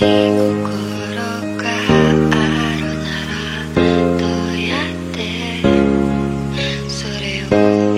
それを